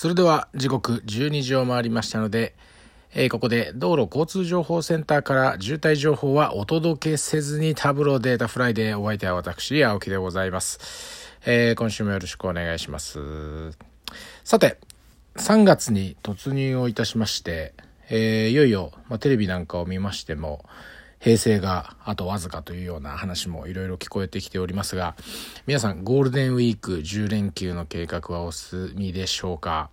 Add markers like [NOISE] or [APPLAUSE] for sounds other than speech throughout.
それでは時刻12時を回りましたので、えー、ここで道路交通情報センターから渋滞情報はお届けせずに Tableau Data Friday お相手は私、青木でございます。えー、今週もよろしくお願いします。さて、3月に突入をいたしまして、えー、いよいよ、まあ、テレビなんかを見ましても、平成があとわずかというような話もいろいろ聞こえてきておりますが、皆さんゴールデンウィーク10連休の計画はお済みでしょうか？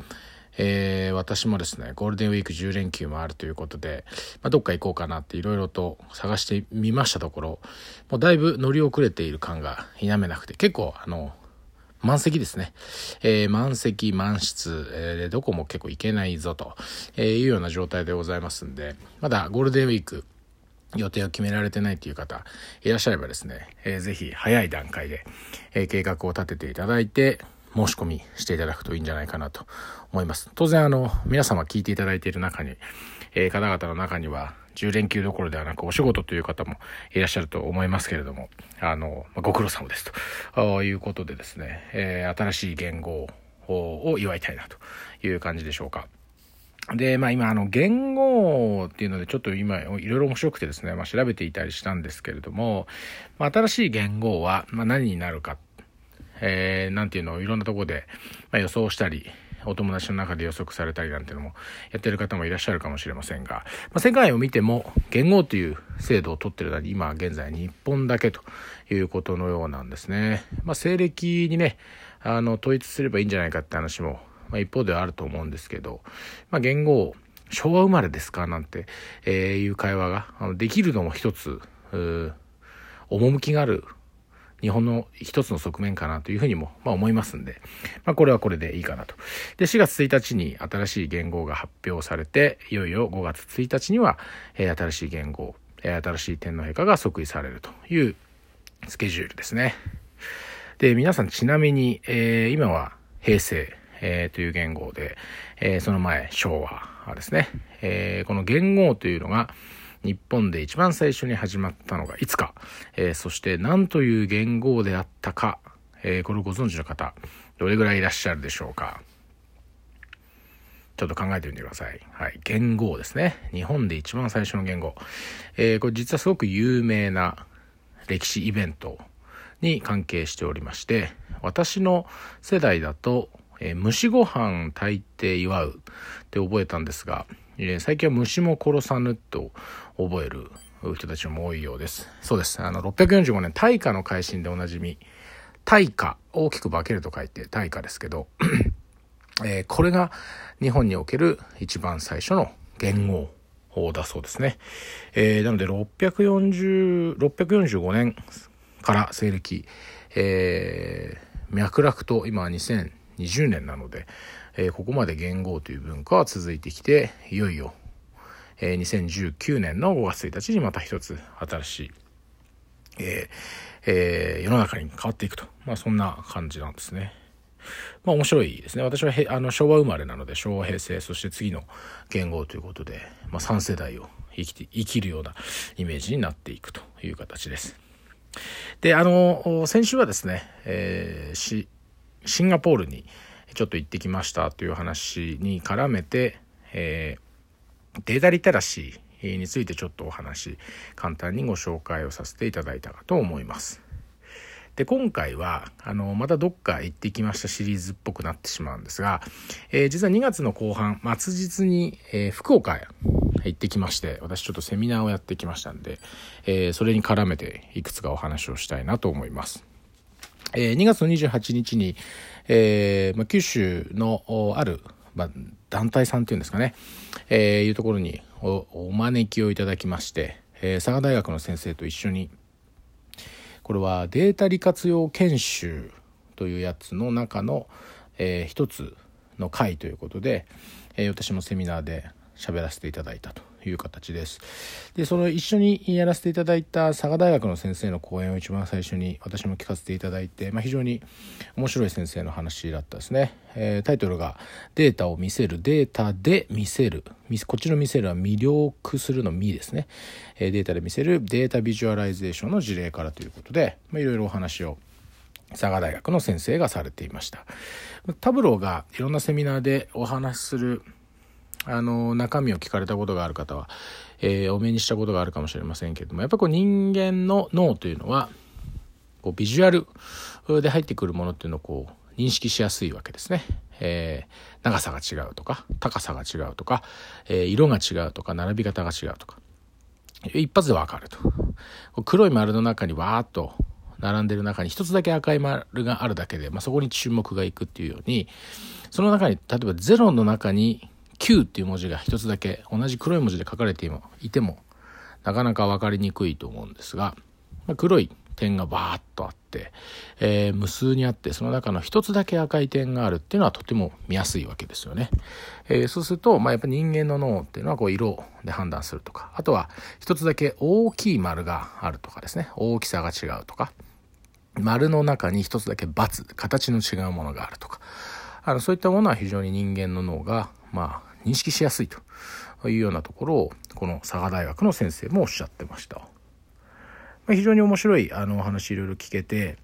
えー、私もですね、ゴールデンウィーク10連休もあるということで、まあ、どっか行こうかなっていろいろと探してみましたところ、もうだいぶ乗り遅れている感が否めなくて、結構あの、満席ですね。えー、満席、満室、えー、どこも結構行けないぞと、えいうような状態でございますんで、まだゴールデンウィーク、予定を決められてないという方いらっしゃればですね、えー、ぜひ早い段階で、えー、計画を立てていただいて、申し込みしていただくといいんじゃないかなと思います。当然あの、皆様聞いていただいている中に、えー、方々の中には、10連休どころではなくお仕事という方もいらっしゃると思いますけれども、あの、ご苦労様ですということでですね、えー、新しい言語を祝いたいなという感じでしょうか。で、まあ今、あの、言語っていうので、ちょっと今、いろいろ面白くてですね、まあ調べていたりしたんですけれども、まあ新しい言語は、まあ何になるか、えー、なんていうのをいろんなところで、まあ、予想したり、お友達の中で予測されたりなんていうのもやってる方もいらっしゃるかもしれませんが、まあ、世界を見ても言語という制度を取ってるのは今現在日本だけということのようなんですね。まあ、西暦にね、あの、統一すればいいんじゃないかって話もまあ、一方ではあると思うんですけど、まあ、言語昭和生まれですか？なんて、えー、いう会話ができるのも一つ、趣がある日本の一つの側面かなというふうにも、まあ、思いますんで、まあ、これはこれでいいかなと。で、4月1日に新しい言語が発表されて、いよいよ5月1日には、えー、新しい言語、えー、新しい天皇陛下が即位されるというスケジュールですね。で、皆さんちなみに、えー、今は平成、えー、という言語で、えー、その前、昭和ですね。えー、この元号というのが、日本で一番最初に始まったのがいつか、えー、そして何という元号であったか、えー、これをご存知の方、どれぐらいいらっしゃるでしょうか。ちょっと考えてみてください。はい。元号ですね。日本で一番最初の言語。えー、これ実はすごく有名な歴史イベントに関係しておりまして、私の世代だと、えー、虫ご飯炊いて祝うって覚えたんですが、えー、最近は虫も殺さぬと覚える人たちも多いようです。そうです。あの、645年、大化の改新でおなじみ、大化、大きく化けると書いて大化ですけど、[CLEARS THROAT] えー、これが日本における一番最初の元号だそうですね。えー、なので640、645年から西暦、えー、脈絡と今は2000 20年なので、えー、ここまで元号という文化は続いてきて、いよいよ、えー、2019年の5月1日にまた一つ新しい、ええー、世の中に変わっていくと。まあそんな感じなんですね。まあ面白いですね。私はへあの昭和生まれなので、昭和平成、そして次の元号ということで、まあ3世代を生きて、生きるようなイメージになっていくという形です。で、あの、先週はですね、えー、し、シンガポールにちょっと行ってきましたという話に絡めて、えー、データリテラシーについてちょっとお話簡単にご紹介をさせていただいたかと思います。で、今回は、あの、またどっか行ってきましたシリーズっぽくなってしまうんですが、えー、実は2月の後半、末日に、えー、福岡へ行ってきまして、私ちょっとセミナーをやってきましたんで、えー、それに絡めていくつかお話をしたいなと思います。えー、2月の28日に、えーまあ、九州のある、まあ、団体さんっていうんですかね、えー、いうところにお招きをいただきまして、えー、佐賀大学の先生と一緒にこれはデータ利活用研修というやつの中の、えー、一つの会ということで、えー、私もセミナーで喋らせていただいたと。いう形です。で、その一緒にやらせていただいた佐賀大学の先生の講演を一番最初に私も聞かせていただいて、まあ、非常に面白い先生の話だったですね。えー、タイトルがデータを見せる、データで見せる。こっちの見せるは魅力するのみですね。えー、データで見せる data visualization の事例からということで、ま、いろいろお話を佐賀大学の先生がされていました Tableau がいろんなセミナーでお話しするあの中身を聞かれたことがある方は、えー、お目にしたことがあるかもしれませんけれどもやっぱこう人間の脳というのはこうビジュアルで入ってくるものっていうのをこう認識しやすいわけですね。えー、長さが違うとか高さが違うとか、えー、色が違うとか並び方が違うとか一発でわかると黒い丸の中にわーっと並んでる中に一つだけ赤い丸があるだけで、まあ、そこに注目がいくっていうようにその中に例えば0の中に9っていう文字が一つだけ同じ黒い文字で書かれていてもなかなか分かりにくいと思うんですが、ま、黒い点がバーッとあって、えー、無数にあってその中の一つだけ赤い点があるっていうのはとても見やすいわけですよね。えー、そうすると、まあ、やっぱり人間の脳っていうのはこう色で判断するとかあとは一つだけ大きい丸があるとかですね。大きさが違うとか。丸の中に一つだけ×形の違うものがあるとか。あのそういったものは非常に人間の脳がまあ認識しやすいというようなところをこの佐賀大学の先生もおっしゃってました。ま非常に面白いあのお話いろいろ聞けて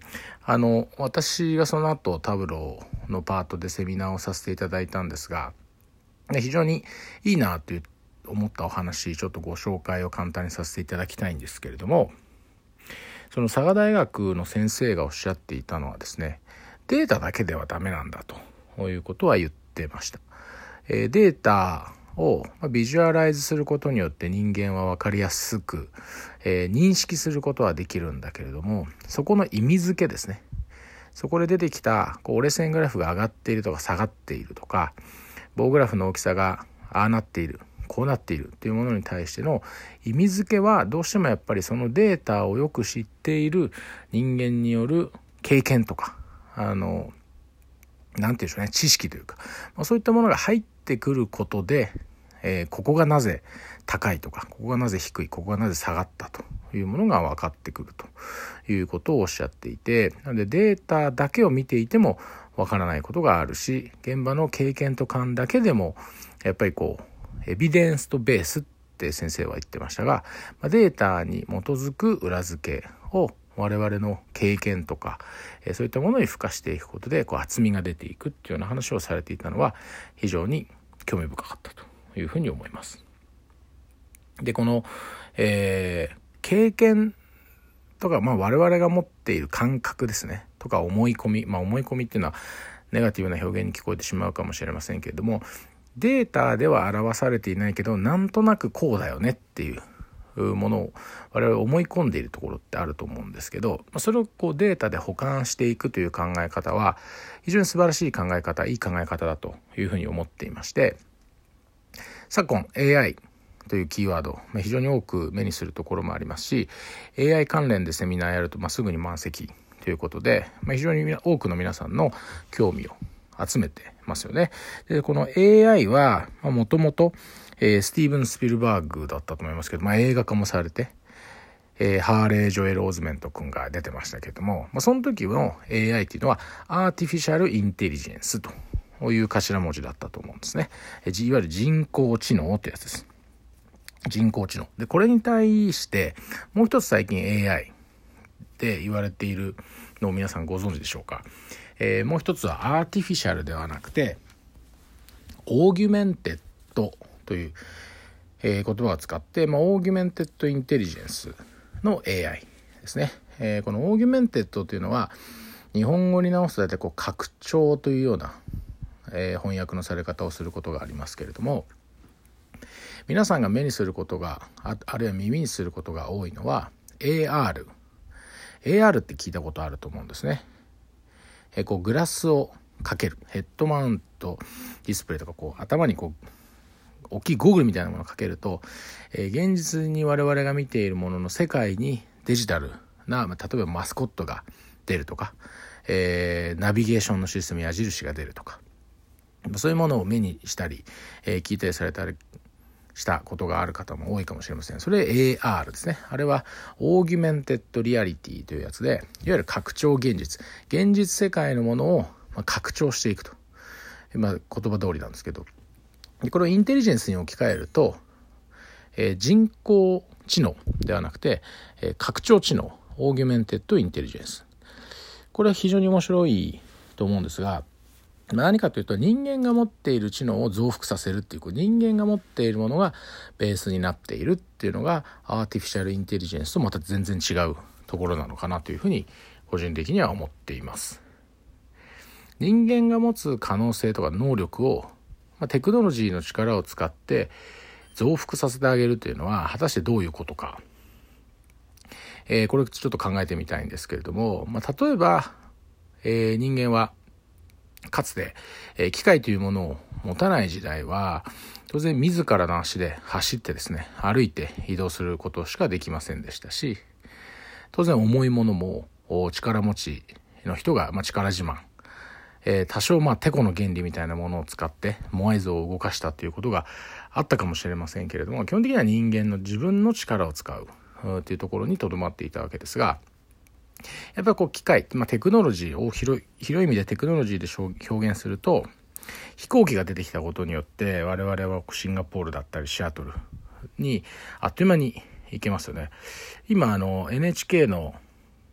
[CLEARS THROAT] あの私がその後タブローのパートでセミナーをさせていただいたんですが非常にいいなという思ったお話ちょっとご紹介を簡単にさせていただきたいんですけれどもその佐賀大学の先生がおっしゃっていたのはですねデータだけではダメなんだということは言ってました。えデータをビジュアライズすることによって人間は分かりやすく、え、認識することはできるんだけれどもそこの意味付けですね。そこで出てきたこう折れ線グラフが上がっているとか下がっているとか棒グラフの大きさがああなっているこうなっているというものに対しての意味付けはどうしてもやっぱりそのデータをよく知っている人間による経験とかあの何て言うんでしょうね知識というか、ま、そういったものが入ってくることでえー、ここがなぜ高いとかここがなぜ低いここがなぜ下がったというものが分かってくるということをおっしゃっていてなのでデータだけを見ていても分からないことがあるし現場の経験と勘だけでもやっぱりこうエビデンスとベースって先生は言ってましたがデータに基づく裏付けを我々の経験とか、えそういったものに付加していくことでこう厚みが出ていくっていうような話をされていたのは非常に興味深かったというふうに思います。で、この、えー、経験とか、まあ我々が持っている感覚ですね、とか思い込み、まあ思い込みっていうのはネガティブな表現に聞こえてしまうかもしれませんけれども、データでは表されていないけど、なんとなくこうだよねっていうものを我々思い込んでいるところってあると思うんですけどそれをこうデータで保管していくという考え方は非常に素晴らしい考え方いい考え方だというふうに思っていまして昨今 AI というキーワード、非常に多く目にするところもありますし AI 関連でセミナーやると、まあ、すぐに満席ということで、まあ、非常に多くの皆さんの興味を集めてますよね。でこの AI はもともとえスティーブン・スピルバーグだったと思いますけど、まあ、映画化もされて、えー、ハーレー・ジョエル・オズメント君が出てましたけども、まあ、その時の AI っていうのはartificial intelligence という頭文字だったと思うんですね。いわゆる人工知能ってやつです。人工知能。で、これに対して、もう一つ最近 AI で言われているのを皆さんご存知でしょうか。えー、もう一つは artificial ではなくて、 augmented という、えー、言葉を使って、まあ、 augmented intelligenceの AI ですね。えー、この augmented というのは、日本語に直すと大体こう拡張というようなえー、翻訳のされ方をすることがありますけれども皆さんが目にすることがあ、あるいは耳にすることが多いのは AR AR って聞いたことあると思うんですね。えー、こうグラスをかけるヘッドマウントディスプレイとかこう頭にこう大きいゴーグルみたいなものをかけると、えー、現実に我々が見ているものの世界にデジタルな、まあ、例えばマスコットが出るとか、えー、ナビゲーションのシステム矢印が出るとかそういうものを目にしたり、えー、聞いたりされたりしたことがある方も多いかもしれません。それ AR ですね。あれは augmented reality というやつで、いわゆる拡張現実。現実世界のものを拡張していくと。ま、言葉通りなんですけど。これをインテリジェンスに置き換えると、えー、人工知能ではなくて、えー、拡張知能、オーギュメンテッドインテリジェンス。これは非常に面白いと思うんですが何かというと人間が持っている知能を増幅させるっていう人間が持っているものがベースになっているっていうのがアーティフィシャルインテリジェンスとまた全然違うところなのかなというふうに個人的には思っています。人間が持つ可能性とか能力を、まあ、テクノロジーの力を使って増幅させてあげるというのは果たしてどういうことか、えー、これちょっと考えてみたいんですけれども、まあ、例えば、えー、人間はかつて、えー、機械というものを持たない時代は当然自らの足で走ってですね歩いて移動することしかできませんでしたし当然重いものも力持ちの人が、まあ、力自慢、えー、多少まあテコの原理みたいなものを使ってモアイ像を動かしたということがあったかもしれませんけれども基本的には人間の自分の力を使うっていうところにとどまっていたわけですがやっぱりこう機械、まあ、テクノロジーを広い広い意味でテクノロジーで表現すると飛行機が出てきたことによって我々はシンガポールだったりシアトルにあっという間に行けますよね。今あの NHK の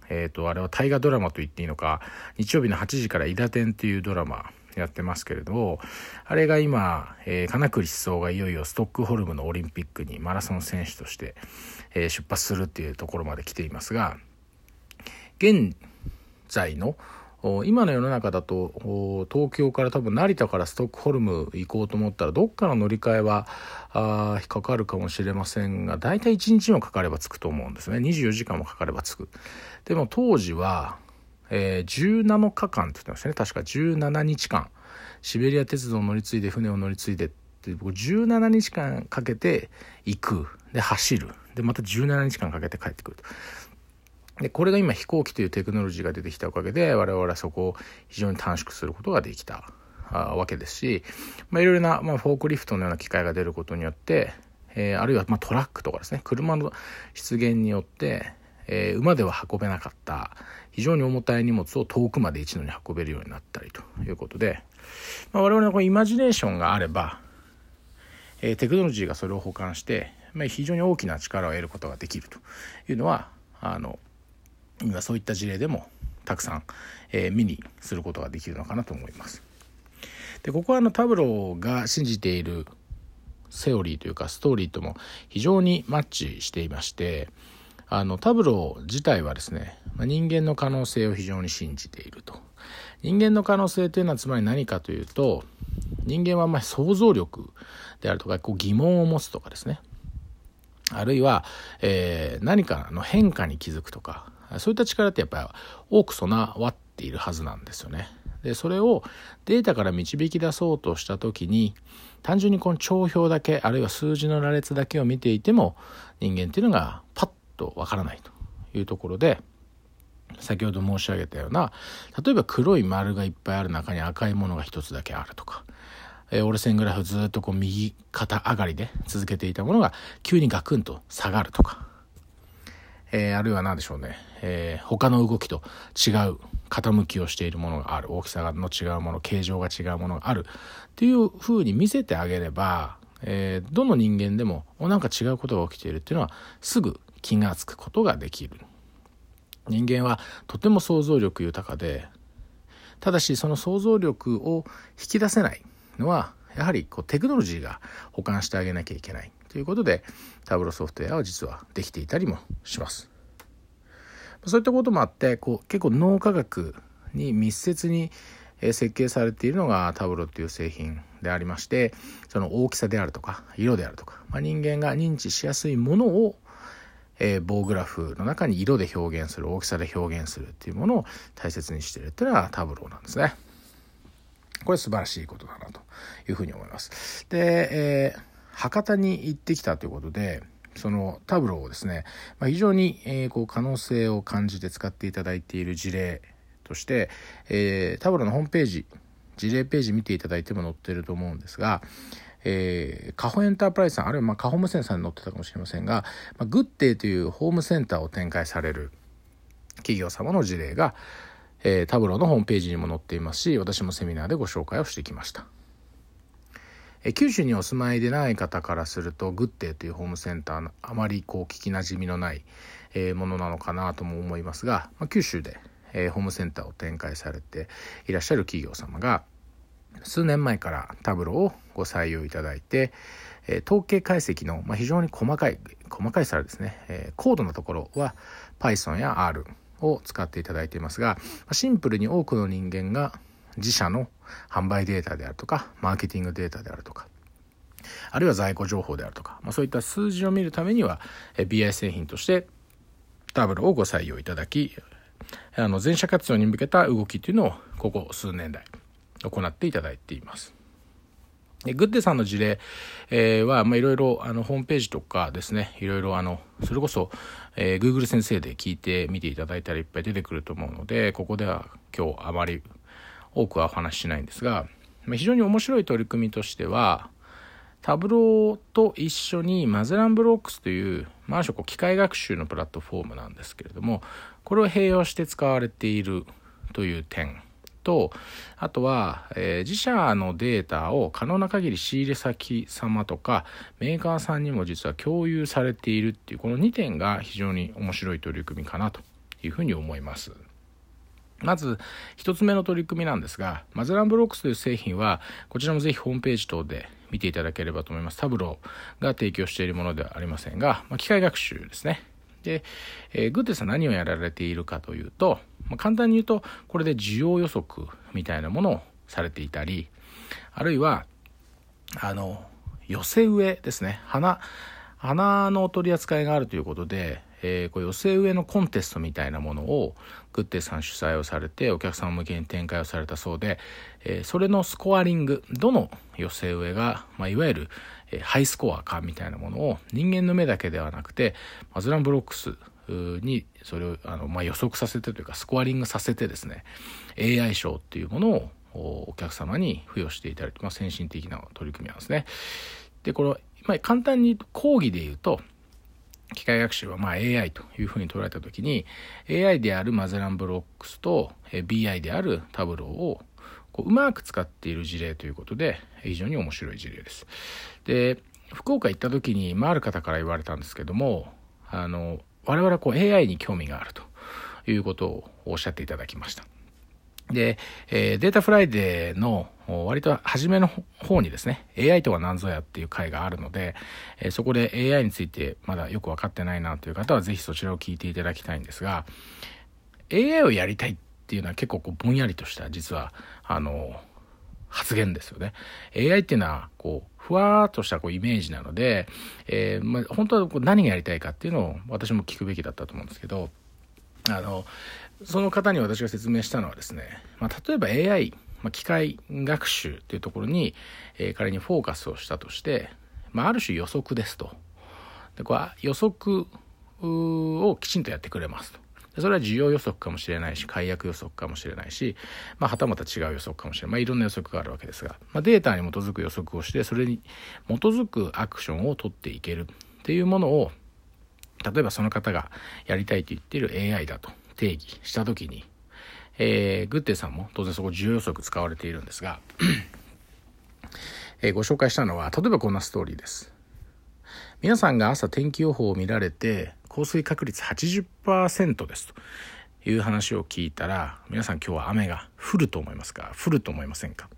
えっ、ー、とあれは大河ドラマと言っていいのか日曜日の8時から「伊田天」っていうドラマやってますけれどあれが今、えー、金栗思想がいよいよストックホルムのオリンピックにマラソン選手として、えー、出発するっていうところまで来ていますが現在の今の世の中だと東京から多分成田からストックホルム行こうと思ったらどっかの乗り換えはあかかるかもしれませんが大体1日もかかれば着くと思うんですね。24時間もかかれば着く。でも当時は、えー、17日間って言ってましたね。確か17日間。シベリア鉄道を乗り継いで船を乗り継いでって17日間かけて行く。で走る。でまた17日間かけて帰ってくると。で、これが今飛行機というテクノロジーが出てきたおかげで、我々はそこを非常に短縮することができたわけですし、まあ、いろいろな、まあ、フォークリフトのような機械が出ることによって、えー、あるいは、まあ、トラックとかですね、車の出現によって、えー、馬では運べなかった非常に重たい荷物を遠くまで一度に運べるようになったりということで、まあ、我々のこのイマジネーションがあれば、えー、テクノロジーがそれを補完して、まあ、非常に大きな力を得ることができるというのはあの今そういった事例でもたくさん、えー、見にすることができるのかなと思います。でここはあのタブローが信じているセオリーというかストーリーとも非常にマッチしていましてあのタブロー自体はですね、ま、人間の可能性を非常に信じていると人間の可能性というのはつまり何かというと人間はま想像力であるとかこう疑問を持つとかですねあるいは、えー、何かの変化に気づくとかそういった力ってやっぱり多く備わっているはずなんですよね。でそれをデータから導き出そうとした時に単純にこの帳票だけあるいは数字の羅列だけを見ていても人間っていうのがパッとわからないというところで先ほど申し上げたような例えば黒い丸がいっぱいある中に赤いものが一つだけあるとか、え、折れ線グラフずっとこう右肩上がりで続けていたものが急にガクンと下がるとかえー、あるいは何でしょうね、えー、他の動きと違う傾きをしているものがある。大きさの違うもの形状が違うものがある。っていうふうに見せてあげれば、えー、どの人間でもおなんか違うことが起きているっていうのはすぐ気が付くことができる。人間はとても想像力豊かでただしその想像力を引き出せないのはやはりこうテクノロジーが保管してあげなきゃいけない。ということでタブロソフトウェアは実はできていたりもします。そういったこともあってこう結構脳科学に密接に設計されているのがタブロっていう製品でありましてその大きさであるとか色であるとか、まあ、人間が認知しやすいものを、えー、棒グラフの中に色で表現する大きさで表現するっていうものを大切にしているっていうのはタブローなんですね。これ素晴らしいことだなというふうに思います。で、えー博多に行ってきたということで、そのタブローをですね、まあ、非常に、えー、こう可能性を感じて使っていただいている事例として、えー、タブローのホームページ、事例ページ見ていただいても載ってると思うんですが、えー、カホエンタープライズさん、あるいはまあカホームセンさんに載ってたかもしれませんが、まあ、グッデイというホームセンターを展開される企業様の事例が、えー、タブローのホームページにも載っていますし、私もセミナーでご紹介をしてきました。え九州にお住まいでない方からするとグッデイというホームセンターのあまりこう聞きなじみのない、えものなのかなとも思いますが、まあ、九州で、え、ホームセンターを展開されていらっしゃる企業様が数年前からタブロをご採用いただいて、え、統計解析の、ま、非常に細かい細かいさですね、え、高度なところは Python や R を使っていただいていますがシンプルに多くの人間が自社の販売データであるとかマーケティングデータであるとかあるいは在庫情報であるとか、まあ、そういった数字を見るためには BI 製品としてタブロをご採用いただきあの全社活動に向けた動きというのをここ数年来行っていただいています。でグッデさんの事例、えー、は、まあ、いろいろあのホームページとかですねいろいろあのそれこそ、えー、Google 先生で聞いてみていただいたらいっぱい出てくると思うのでここでは今日あまり多くはお話ししないんですが、非常に面白い取り組みとしてはタブローと一緒にマゼランブロックスという、まあ、ある種機械学習のプラットフォームなんですけれどもこれを併用して使われているという点とあとは、えー、自社のデータを可能な限り仕入れ先様とかメーカーさんにも実は共有されているっていうこの2点が非常に面白い取り組みかなというふうに思います。まず1つ目の取り組みなんですがマゼランブロックスという製品はこちらもぜひホームページ等で見ていただければと思います。タブローが提供しているものではありませんが、まあ、機械学習ですね。で、えー、グッデスは何をやられているかというと、まあ、簡単に言うとこれで需要予測みたいなものをされていたりあるいはあの寄せ植えですね。花花の取り扱いがあるということで、えー、こう寄せ植えのコンテストみたいなものをグッデさん主催をされてお客さん向けに展開をされたそうで、えー、それのスコアリングどの寄せ植えが、まあ、いわゆるえハイスコアかみたいなものを人間の目だけではなくてマズランブロックスにそれをあの、まあ、予測させてというかスコアリングさせてですね AI 賞っていうものをお客様に付与していただいて、まあ、先進的な取り組みなんですね。でこれ、ま、簡単に講義で言うと機械学習はまあ AI というふうに捉えた時に AI であるマゼランブロックスと BI であるタブローをこううまく使っている事例ということで非常に面白い事例です。で福岡行った時に、まあ、ある方から言われたんですけどもあの我々はこう AI に興味があるということをおっしゃっていただきました。で、えー、 Data Friday の割と初めの方にですね、AI とは何ぞやっていう回があるので、えー、そこで AI についてまだよく分かってないなという方はぜひそちらを聞いていただきたいんですが、AI をやりたいっていうのは結構こうぼんやりとした実はあの発言ですよね。AI っていうのはこうふわーっとしたこうイメージなので、えーまあ、本当はこう何がやりたいかっていうのを私も聞くべきだったと思うんですけどあのその方に私が説明したのはですね、まあ、例えば AI、まあ、機械学習っていうところに、えー、仮にフォーカスをしたとして、まあ、ある種予測ですと。でこれ予測をきちんとやってくれますと。それは需要予測かもしれないし解約予測かもしれないし、まあ、はたまた違う予測かもしれない、まあ、いろんな予測があるわけですが、まあ、データに基づく予測をしてそれに基づくアクションを取っていけるっていうものを例えばその方がやりたいと言っている AI だと定義した時に、えー、グッテさんも当然そこ需要予測使われているんですがえー、ご紹介したのは例えばこんなストーリーです。皆さんが朝天気予報を見られて降水確率80%ですと。いう話を聞いたら皆さん今日は雨が降ると思いますか？降ると思いませんか？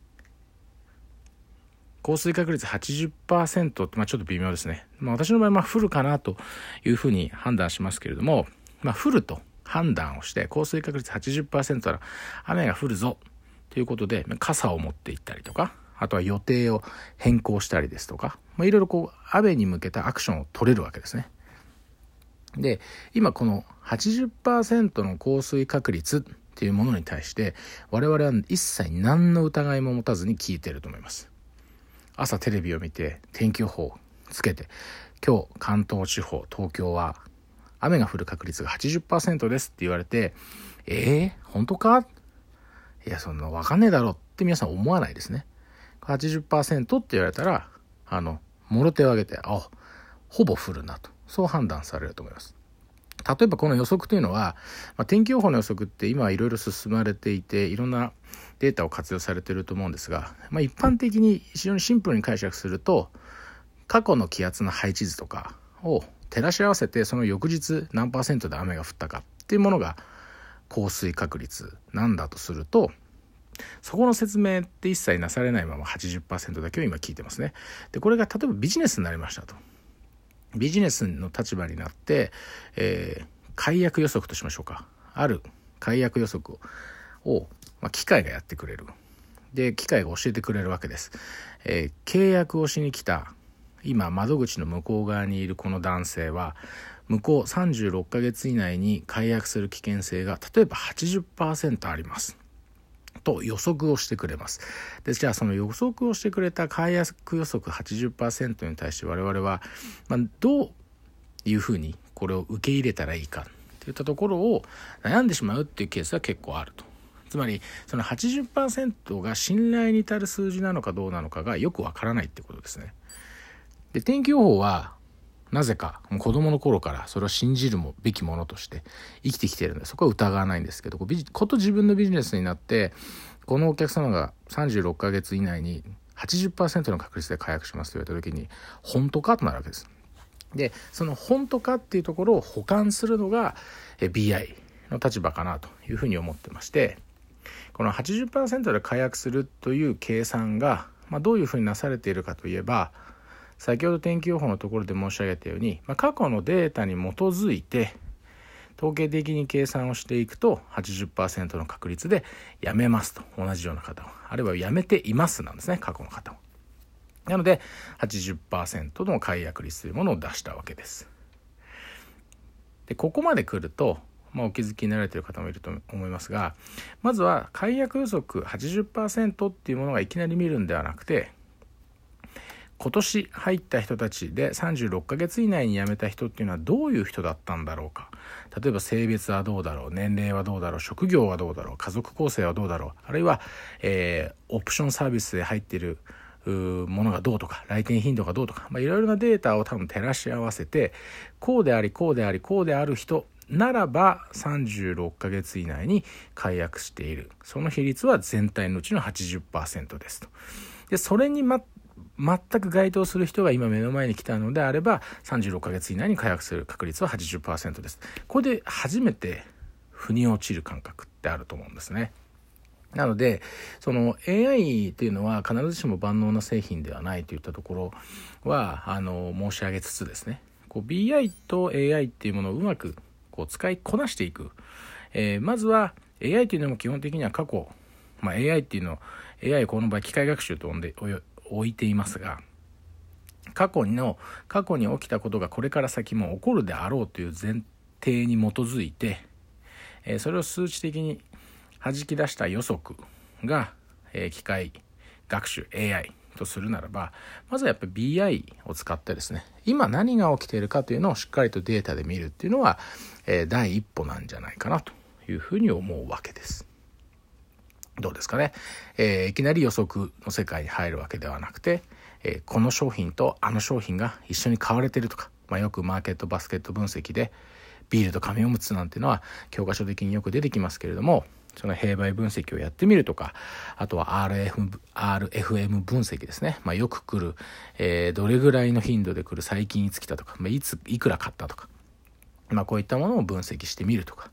降水確率80%って、まあ、ちょっと微妙ですね。まあ、私の場合、まあ、降るかなというふうに判断しますけれども、まあ、降ると判断をして、降水確率80%なら雨が降るぞということで、傘を持って行ったりとか、あとは予定を変更したりですとか、まあ、いろいろこう、雨に向けたアクションを取れるわけですね。で、今この80%の降水確率っていうものに対して、我々は一切何の疑いも持たずに聞いてると思います。朝テレビを見て天気予報をつけて、今日関東地方、東京は雨が降る確率が80%ですって言われて、えー、本当か？いや、そんなわかんねえだろって皆さん思わないですね。80%って言われたら、あの、もろ手を挙げて、あ、ほぼ降るなと。そう判断されると思います。例えばこの予測というのは、まあ、天気予報の予測って今はいろいろ進まれていて、いろんなデータを活用されていると思うんですが、まあ、一般的に非常にシンプルに解釈すると、過去の気圧の配置図とかを照らし合わせて、その翌日何パーセントで雨が降ったかっていうものが、降水確率なんだとするとそこの説明って一切なされないまま80%だけを今聞いてますね。でこれが例えばビジネスになりましたと。ビジネスの立場になって、えー、解約予測としましょうか。ある解約予測を、まあ、機械がやってくれる。で、機械が教えてくれるわけです。えー、契約をしに来た、今窓口の向こう側にいるこの男性は、向こう36ヶ月以内に解約する危険性が例えば80%あります。と予測をしてくれます。で、じゃあその予測をしてくれた解約予測80%に対して我々は、まあ、どういうふうにこれを受け入れたらいいかといったところを悩んでしまうっていうケースは結構あると。つまりその80%が信頼に至る数字なのかどうなのかがよくわからないってことですね。で天気予報はなぜかもう子供の頃からそれを信じるもべきものとして生きてきてるんでそこは疑わないんですけどこと自分のビジネスになってこのお客様が36ヶ月以内に80%の確率で解約しますと言われた時に本当かとなるわけです。でその本当かっていうところを補完するのが BI の立場かなというふうに思ってましてこの80%で解約するという計算が、まあ、どういうふうになされているかといえば先ほど天気予報のところで申し上げたように、まあ、過去のデータに基づいて統計的に計算をしていくと80%の確率でやめますと。同じような方を。あるいはやめていますなんですね。過去の方を。なので80%の解約率というものを出したわけです。でここまで来るとまあ、お気づきになられてる方もいると思いますがまずは解約予測80%っていうものがいきなり見るんではなくて今年入った人たちで36ヶ月以内に辞めた人っていうのはどういう人だったんだろうか例えば性別はどうだろう年齢はどうだろう職業はどうだろう家族構成はどうだろうあるいは、えー、オプションサービスで入っているものがどうとか来店頻度がどうとか、いろいろなデータを多分照らし合わせてこうでありこうでありこうである人ならば36ヶ月以内に解約しているその比率は全体のうちの80%ですと。でそれに、ま、全く該当する人が今目の前に来たのであれば36ヶ月以内に解約する確率は80%です。これで初めて腑に落ちる感覚ってあると思うんですね。なので、その AI っていうのは必ずしも万能な製品ではないといったところは、あの、申し上げつつですね、こう BI と AI っていうものをうまくこう使いこなしていく。えー、まずは AI というのも基本的には過去、まあ、AI っていうのを AI この場合機械学習と呼んで置いていますが過去の過去に起きたことがこれから先も起こるであろうという前提に基づいて、え、それを数値的に弾き出した予測が、え、機械学習 AI とするならばまずはやっぱり BI を使ってですね今何が起きているかというのをしっかりとデータで見るっていうのは、え、第一歩なんじゃないかなというふうに思うわけです。どうですかね、えー、いきなり予測の世界に入るわけではなくて、えー、この商品とあの商品が一緒に買われてるとか、まあ、よくマーケットバスケット分析でビールと紙おむつなんていうのは教科書的によく出てきますけれどもその併売分析をやってみるとかあとは RF RFM 分析ですね、まあ、よく来る、えー、どれぐらいの頻度で来る最近いつ来たとか、まあ、いついくら買ったとか、まあ、こういったものを分析してみるとか。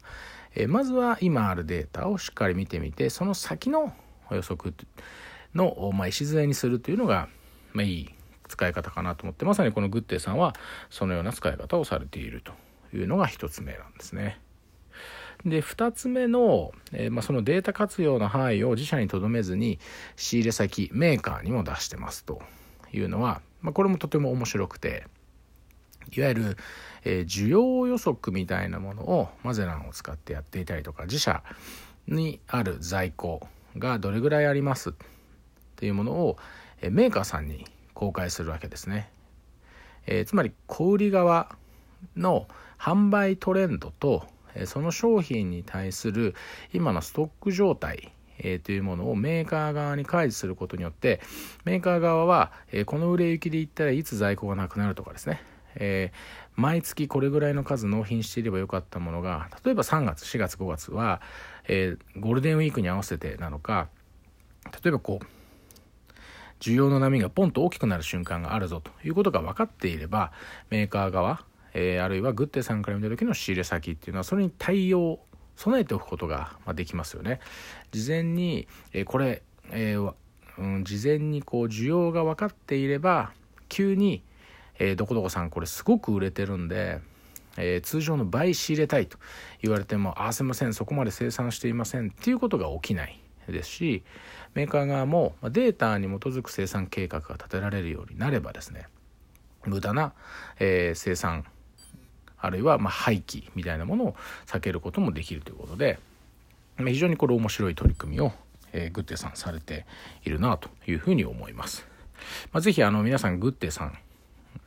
えまずは今あるデータをしっかり見てみてその先の予測の、まあ、礎にするというのが、まあ、いい使い方かなと思ってまさにこのグッテイさんはそのような使い方をされているというのが1つ目なんですね。で2つ目の、えー、まあ、そのデータ活用の範囲を自社にとどめずに仕入れ先メーカーにも出してますというのは、まあ、これもとても面白くていわゆる、え、需要予測みたいなものをマゼランを使ってやっていたりとか自社にある在庫がどれぐらいありますっていうものを、え、メーカーさんに公開するわけですね。え、つまり小売側の販売トレンドとその商品に対する今のストック状態え、というものをメーカー側に開示することによってメーカー側は、え、この売れ行きで言ったらいつ在庫がなくなるとかですねえー、毎月これぐらいの数納品していればよかったものが例えば3月4月5月は、えー、ゴールデンウィークに合わせてなのか例えばこう需要の波がポンと大きくなる瞬間があるぞということが分かっていればメーカー側、えー、あるいはグッテさんから見た時の仕入れ先っていうのはそれに対応備えておくことができますよね。事前に、えこれ、えー、うん、事前にこう需要が分かっていれば急に、えー、どこどこさんこれすごく売れてるんで、えー、通常の倍仕入れたいと言われてもあすいませんそこまで生産していませんっていうことが起きないですしメーカー側もデータに基づく生産計画が立てられるようになればですね無駄な、えー、生産あるいはま廃棄みたいなものを避けることもできるということで非常にこれ面白い取り組みを、えー、グッテさんされているなというふうに思います。まあ、ぜひあの皆さんグッテさん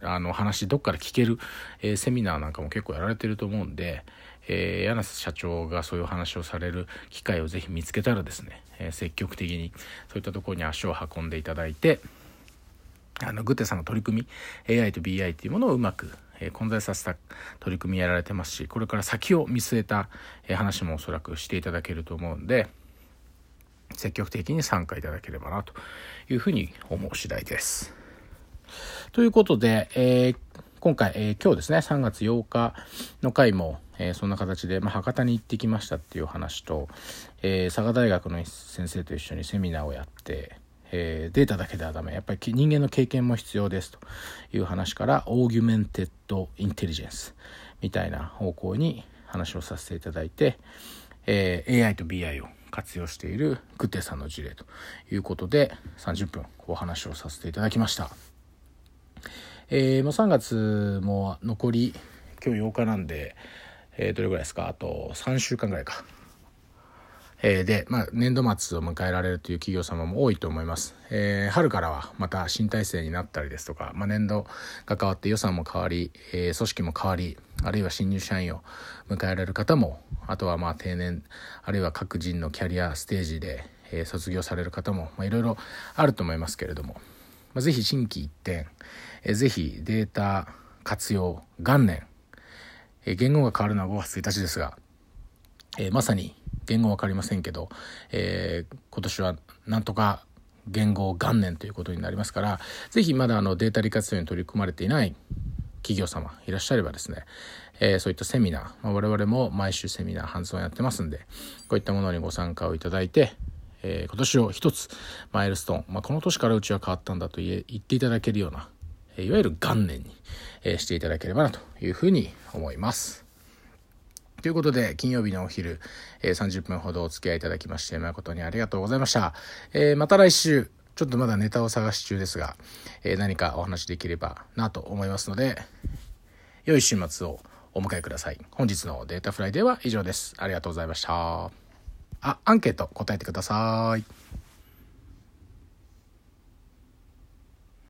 あの話どっから聞ける、えー、セミナーなんかも結構やられてると思うんで、えー、柳瀬社長がそういう話をされる機会をぜひ見つけたらですね、えー、積極的にそういったところに足を運んでいただいてあのグテさんの取り組み AI と BI というものをうまくえ混在させた取り組みやられてますしこれから先を見据えた、え話もおそらくしていただけると思うんで積極的に参加いただければなというふうに思う次第です。ということで、えー、今回、えー、今日ですね3月8日の回も、えー、そんな形で、まあ、博多に行ってきましたっていう話と、え佐賀大学の先生と一緒にセミナーをやってえー、データだけではダメやっぱり人間の経験も必要ですという話からオーギュメンテッドインテリジェンスみたいな方向に話をさせていただいて、えー、AI と BI を活用しているグッテさんの事例ということで30分お話をさせていただきました。えー、もう3月も残り今日8日なんで、えー、どれぐらいですか？あと3週間ぐらいかえー、で、まあ、年度末を迎えられるという企業様も多いと思います。えー、春からはまた新体制になったりですとか、まあ、年度が変わって予算も変わり、えー、組織も変わり、あるいは新入社員を迎えられる方も、あとはまあ定年、あるいは各人のキャリアステージで、え、卒業される方も、まあ、いろいろあると思いますけれども、まあ、ぜひ新規一点、え、ぜひデータ活用元年、えー、言語が変わるのは5月1日ですが、えー、まさに言語分かりませんけど、えー、今年はなんとか言語元年ということになりますから、ぜひまだあのデータ利活用に取り組まれていない企業様いらっしゃればですね、えー、そういったセミナー、まあ、我々も毎週セミナー、ハンズオンやってますんで、こういったものにご参加をいただいて、えー、今年を一つマイルストーン、まあ、この年からうちは変わったんだと言え言っていただけるような、いわゆる元年に、え、していただければなというふうに思います。ということで、金曜日のお昼、え、30分ほどお付き合いいただきまして、誠にありがとうございました。え、また来週、ちょっとまだネタを探し中ですが、え、何かお話できればなと思いますので、良い週末をお迎えください。本日の Data Friday は以上です。ありがとうございました。あ、アンケート答えてください。